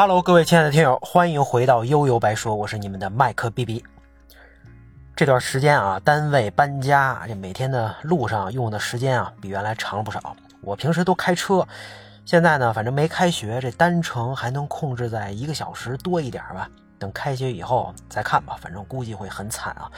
Hello，各位亲爱的听友，欢迎回到悠悠白说，我是你们的麦克 B B。这段时间啊，单位搬家，这每天的路上用的时间啊，比原来长了不少。我平时都开车，现在呢，反正没开学，这单程还能控制在一个小时多一点吧。等开学以后再看吧，反正估计会很惨啊。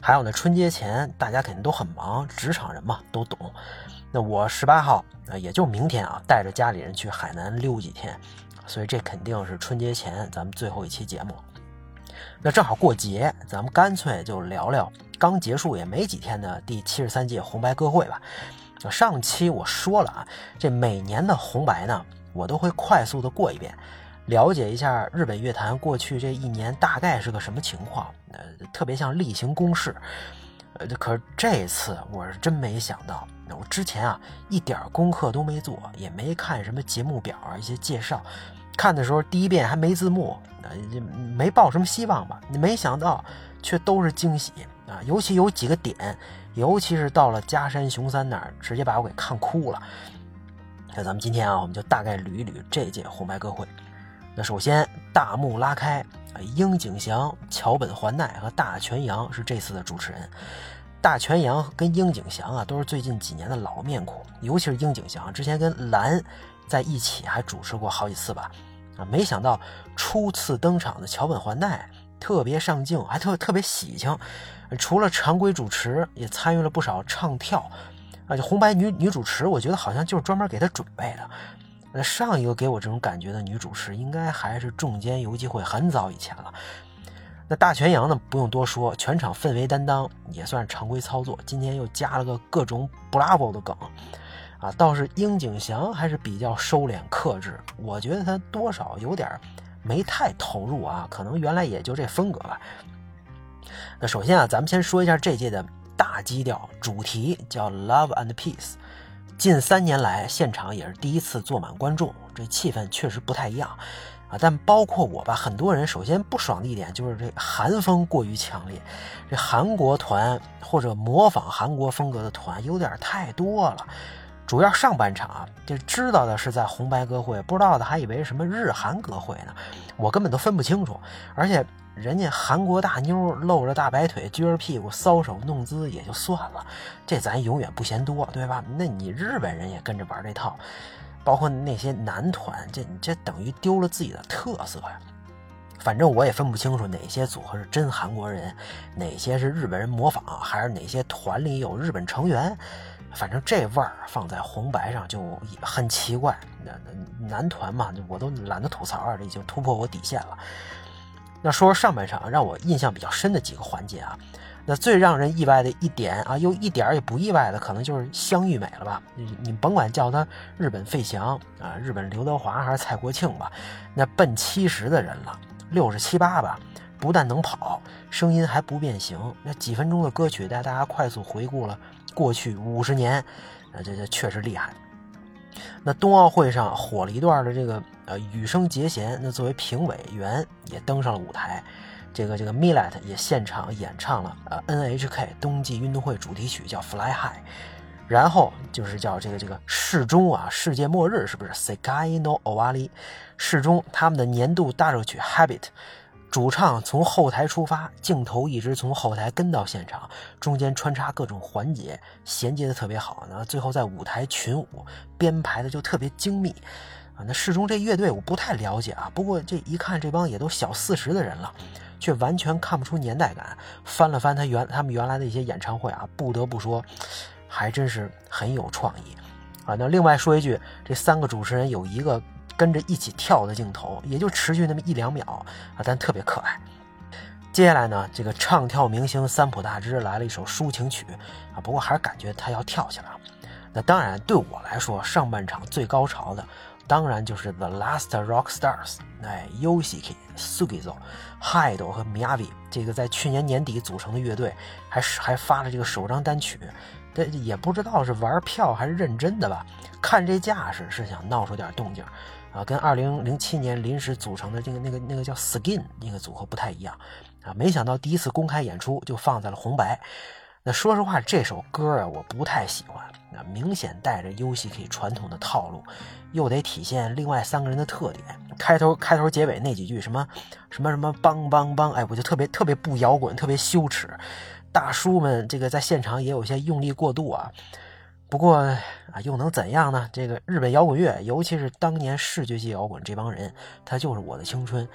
还有呢，春节前大家肯定都很忙，职场人嘛都懂。那我十八号啊，也就明天啊，带着家里人去海南溜几天。所以这肯定是春节前咱们最后一期节目，那正好过节，咱们干脆就聊聊刚结束也没几天的第七十三届红白歌会吧。上期我说了啊，这每年的红白呢，我都会快速的过一遍，了解一下日本乐坛过去这一年大概是个什么情况，呃，特别像例行公事。呃，可这次我是真没想到，我之前啊一点功课都没做，也没看什么节目表啊一些介绍。看的时候第一遍还没字幕，啊，没抱什么希望吧？你没想到，却都是惊喜啊！尤其有几个点，尤其是到了加山雄三那儿，直接把我给看哭了。那咱们今天啊，我们就大概捋一捋这届红白歌会。那首先大幕拉开，啊，樱井翔、桥本环奈和大泉洋是这次的主持人。大泉洋跟樱井翔啊，都是最近几年的老面孔，尤其是樱井翔，之前跟蓝。在一起还主持过好几次吧，啊，没想到初次登场的桥本环奈特别上镜，还特特别喜庆。除了常规主持，也参与了不少唱跳。啊，就红白女女主持，我觉得好像就是专门给她准备的。那上一个给我这种感觉的女主持，应该还是众间游记会很早以前了。那大泉洋呢，不用多说，全场氛围担当也算是常规操作。今天又加了个各种 bravo 的梗。啊，倒是樱井翔还是比较收敛克制，我觉得他多少有点没太投入啊，可能原来也就这风格吧。那首先啊，咱们先说一下这届的大基调主题，叫 Love and Peace。近三年来，现场也是第一次坐满观众，这气氛确实不太一样啊。但包括我吧，很多人首先不爽的一点就是这韩风过于强烈，这韩国团或者模仿韩国风格的团有点太多了。主要上半场啊，就知道的是在红白歌会，不知道的还以为什么日韩歌会呢，我根本都分不清楚。而且人家韩国大妞露着大白腿，撅着屁股搔首弄姿也就算了，这咱永远不嫌多，对吧？那你日本人也跟着玩这套，包括那些男团，这你这等于丢了自己的特色呀。反正我也分不清楚哪些组合是真韩国人，哪些是日本人模仿，还是哪些团里有日本成员。反正这味儿放在红白上就很奇怪。那男团嘛，我都懒得吐槽啊，这已经突破我底线了。那说说上半场让我印象比较深的几个环节啊，那最让人意外的一点啊，又一点也不意外的，可能就是香玉美了吧？你你甭管叫他日本费翔啊，日本刘德华还是蔡国庆吧，那奔七十的人了，六十七八吧，不但能跑，声音还不变形。那几分钟的歌曲带大家快速回顾了。过去五十年，呃，这这确实厉害。那冬奥会上火了一段的这个呃羽生结弦，那作为评委员也登上了舞台。这个这个 Millet 也现场演唱了呃 NHK 冬季运动会主题曲，叫 Fly High。然后就是叫这个这个世中啊，世界末日是不是？Sekai no Owari，世中他们的年度大热曲 Habit。主唱从后台出发，镜头一直从后台跟到现场，中间穿插各种环节，衔接的特别好。呢。最后在舞台群舞编排的就特别精密啊。那世中这乐队我不太了解啊，不过这一看这帮也都小四十的人了，却完全看不出年代感。翻了翻他原他们原来的一些演唱会啊，不得不说，还真是很有创意啊。那另外说一句，这三个主持人有一个。跟着一起跳的镜头，也就持续那么一两秒啊，但特别可爱。接下来呢，这个唱跳明星三浦大知来了一首抒情曲啊，不过还是感觉他要跳起来了。那当然，对我来说，上半场最高潮的，当然就是 The Last Rock Stars，哎，Yoshiki、Sugizo、Hido 和 Miyavi 这个在去年年底组成的乐队，还是还发了这个首张单曲。这也不知道是玩票还是认真的吧？看这架势是想闹出点动静。啊，跟二零零七年临时组成的这个那个那个叫 Skin 那个组合不太一样啊。没想到第一次公开演出就放在了红白。那说实话，这首歌啊，我不太喜欢。那明显带着游戏 K 传统的套路，又得体现另外三个人的特点。开头、开头、结尾那几句什么什么什么梆梆梆，哎，我就特别特别不摇滚，特别羞耻。大叔们这个在现场也有些用力过度啊。不过啊，又能怎样呢？这个日本摇滚乐，尤其是当年视觉系摇滚这帮人，他就是我的青春。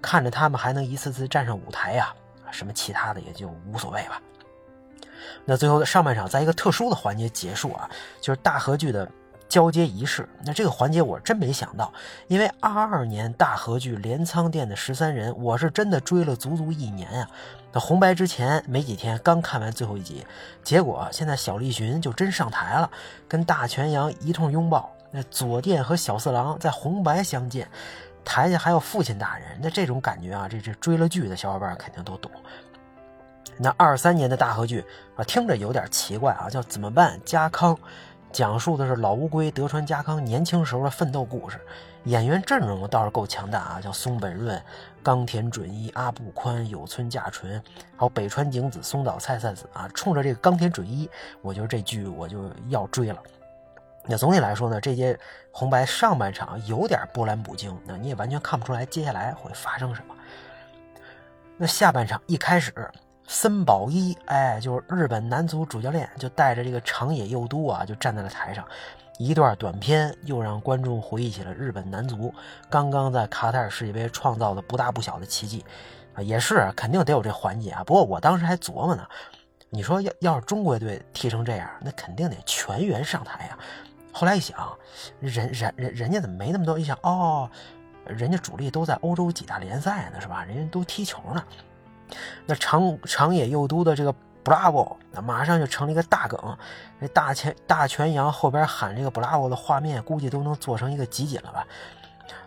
看着他们还能一次次站上舞台呀，什么其他的也就无所谓吧。那最后的上半场，在一个特殊的环节结束啊，就是大合剧的交接仪式。那这个环节我真没想到，因为二二年大合剧镰仓店的十三人，我是真的追了足足一年呀。那红白之前没几天刚看完最后一集，结果现在小栗旬就真上台了，跟大泉洋一通拥抱。那左殿和小四郎在红白相见，台下还有父亲大人，那这种感觉啊，这这追了剧的小伙伴肯定都懂。那二三年的大合剧啊，听着有点奇怪啊，叫怎么办？家康讲述的是老乌龟德川家康年轻时候的奋斗故事，演员阵容倒是够强大啊，叫松本润、冈田准一、阿部宽、有村架纯，还有北川景子、松岛菜菜子啊。冲着这个冈田准一，我觉得这剧我就要追了。那总体来说呢，这届红白上半场有点波澜不惊，那你也完全看不出来接下来会发生什么。那下半场一开始。森保一，哎，就是日本男足主教练，就带着这个长野佑都啊，就站在了台上。一段短片又让观众回忆起了日本男足刚刚在卡塔尔世界杯创造的不大不小的奇迹啊，也是肯定得有这环节啊。不过我当时还琢磨呢，你说要要是中国队踢成这样，那肯定得全员上台呀。后来一想，人人人人家怎么没那么多？一想，哦，人家主力都在欧洲几大联赛呢，是吧？人家都踢球呢。那长长野佑都的这个 Bravo，那马上就成了一个大梗。这大前大全羊后边喊这个 Bravo 的画面，估计都能做成一个集锦了吧？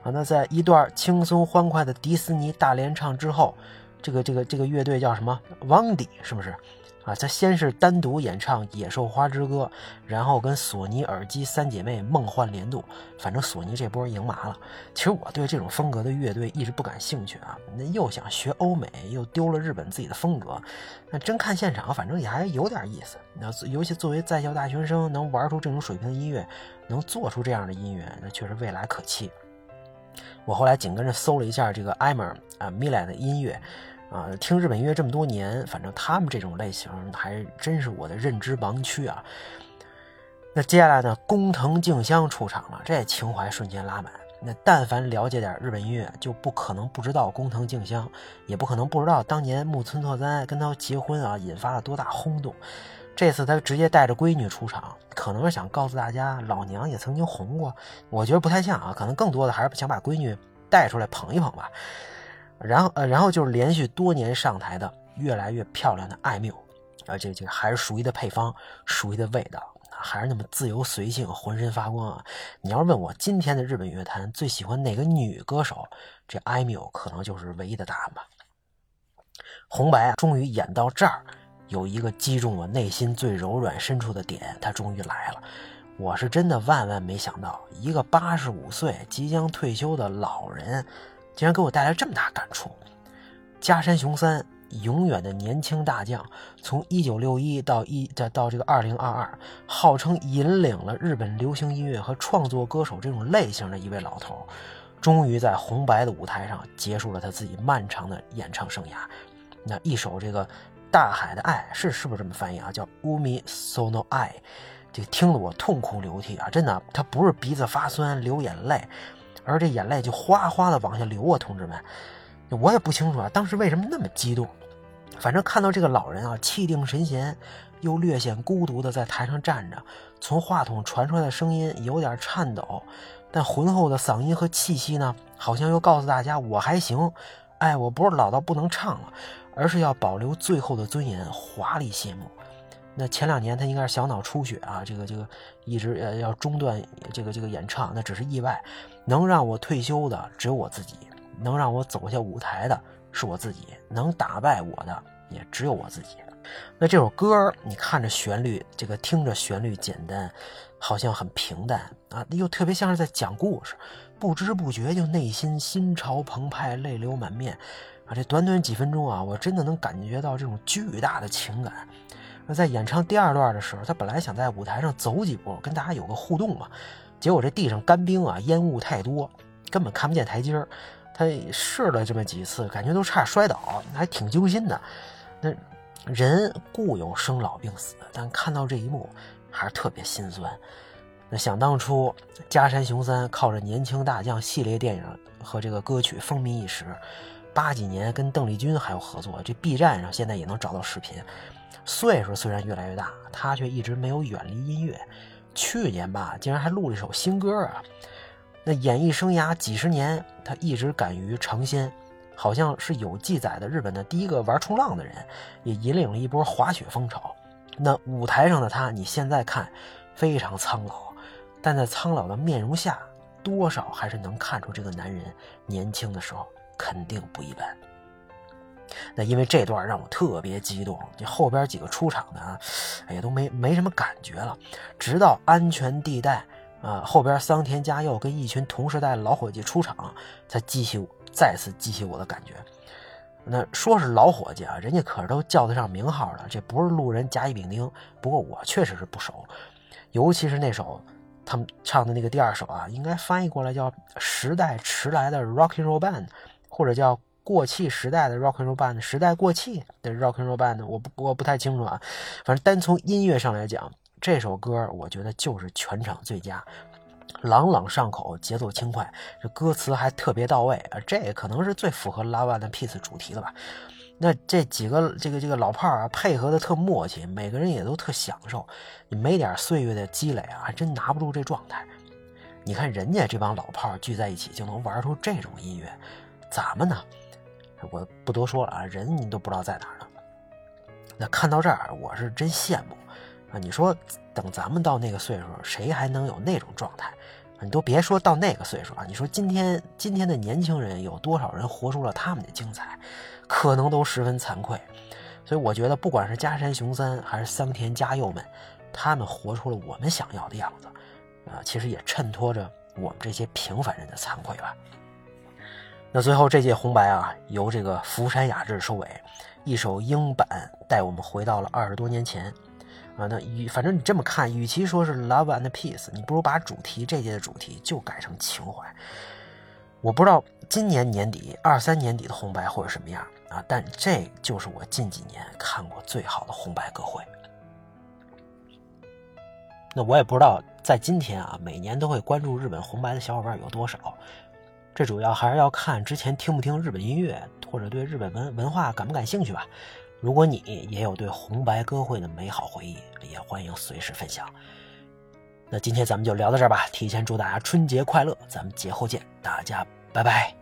啊，那在一段轻松欢快的迪士尼大联唱之后，这个这个这个乐队叫什么？？Wandy 是不是？啊，他先是单独演唱《野兽花之歌》，然后跟索尼耳机三姐妹梦幻联动，反正索尼这波赢麻了。其实我对这种风格的乐队一直不感兴趣啊，那又想学欧美，又丢了日本自己的风格。那真看现场，反正也还有点意思。那尤其作为在校大学生，能玩出这种水平的音乐，能做出这样的音乐，那确实未来可期。我后来紧跟着搜了一下这个艾玛啊米莱的音乐。啊，听日本音乐这么多年，反正他们这种类型还真是我的认知盲区啊。那接下来呢，工藤静香出场了，这情怀瞬间拉满。那但凡了解点日本音乐，就不可能不知道工藤静香，也不可能不知道当年木村拓哉跟他结婚啊，引发了多大轰动。这次他直接带着闺女出场，可能是想告诉大家，老娘也曾经红过。我觉得不太像啊，可能更多的还是想把闺女带出来捧一捧吧。然后呃，然后就是连续多年上台的越来越漂亮的艾缪，啊，这这个还是熟悉的配方，熟悉的味道，还是那么自由随性，浑身发光啊！你要是问我今天的日本乐坛最喜欢哪个女歌手，这艾缪可能就是唯一的答案吧。红白啊，终于演到这儿，有一个击中我内心最柔软深处的点，它终于来了。我是真的万万没想到，一个八十五岁即将退休的老人。竟然给我带来这么大感触！加山雄三，永远的年轻大将，从一九六一到一到到这个二零二二，号称引领了日本流行音乐和创作歌手这种类型的一位老头，终于在红白的舞台上结束了他自己漫长的演唱生涯。那一首这个《大海的爱》是是不是这么翻译啊？叫《Umi Sono Ai》，这听得我痛哭流涕啊！真的，他不是鼻子发酸流眼泪。而这眼泪就哗哗的往下流啊，同志们，我也不清楚啊，当时为什么那么激动。反正看到这个老人啊，气定神闲，又略显孤独的在台上站着，从话筒传出来的声音有点颤抖，但浑厚的嗓音和气息呢，好像又告诉大家我还行。哎，我不是老到不能唱了，而是要保留最后的尊严，华丽谢幕。那前两年他应该是小脑出血啊，这个这个一直呃要中断这个这个演唱，那只是意外。能让我退休的只有我自己，能让我走下舞台的是我自己，能打败我的也只有我自己。那这首歌你看着旋律，这个听着旋律简单，好像很平淡啊，又特别像是在讲故事，不知不觉就内心心潮澎湃，泪流满面啊！这短短几分钟啊，我真的能感觉到这种巨大的情感。在演唱第二段的时候，他本来想在舞台上走几步，跟大家有个互动嘛，结果这地上干冰啊，烟雾太多，根本看不见台阶儿。他试了这么几次，感觉都差点摔倒，还挺揪心的。那人固有生老病死，但看到这一幕还是特别心酸。那想当初，加山雄三靠着《年轻大将》系列电影和这个歌曲风靡一时，八几年跟邓丽君还有合作，这 B 站上现在也能找到视频。岁数虽然越来越大，他却一直没有远离音乐。去年吧，竟然还录了一首新歌啊！那演艺生涯几十年，他一直敢于尝鲜，好像是有记载的日本的第一个玩冲浪的人，也引领了一波滑雪风潮。那舞台上的他，你现在看非常苍老，但在苍老的面容下，多少还是能看出这个男人年轻的时候肯定不一般。那因为这段让我特别激动，这后边几个出场的啊，哎呀都没没什么感觉了，直到安全地带。啊，后边桑田佳佑跟一群同时代老伙计出场，才激起再次激起我的感觉。那说是老伙计啊，人家可是都叫得上名号的，这不是路人甲乙丙丁。不过我确实是不熟，尤其是那首他们唱的那个第二首啊，应该翻译过来叫“时代迟来的 Rock and Roll Band”，或者叫“过气时代的 Rock and Roll Band”。时代过气的 Rock and Roll Band，我不我不太清楚啊。反正单从音乐上来讲。这首歌我觉得就是全场最佳，朗朗上口，节奏轻快，这歌词还特别到位啊！这可能是最符合《Love and Peace》主题的吧？那这几个这个这个老炮儿啊，配合的特默契，每个人也都特享受。你没点岁月的积累啊，还真拿不住这状态。你看人家这帮老炮儿聚在一起就能玩出这种音乐，咱们呢？我不多说了啊，人你都不知道在哪儿呢。那看到这儿，我是真羡慕。啊，你说等咱们到那个岁数，谁还能有那种状态？你都别说到那个岁数啊，你说今天今天的年轻人有多少人活出了他们的精彩，可能都十分惭愧。所以我觉得，不管是加山雄三还是桑田佳佑们，他们活出了我们想要的样子，啊，其实也衬托着我们这些平凡人的惭愧吧。那最后这届红白啊，由这个福山雅治收尾，一首英版带我们回到了二十多年前。啊，那与反正你这么看，与其说是 love and peace，你不如把主题这届的主题就改成情怀。我不知道今年年底二三年底的红白会是什么样啊，但这就是我近几年看过最好的红白歌会。那我也不知道在今天啊，每年都会关注日本红白的小伙伴有多少，这主要还是要看之前听不听日本音乐，或者对日本文文化感不感兴趣吧。如果你也有对红白歌会的美好回忆，也欢迎随时分享。那今天咱们就聊到这儿吧，提前祝大家春节快乐，咱们节后见，大家拜拜。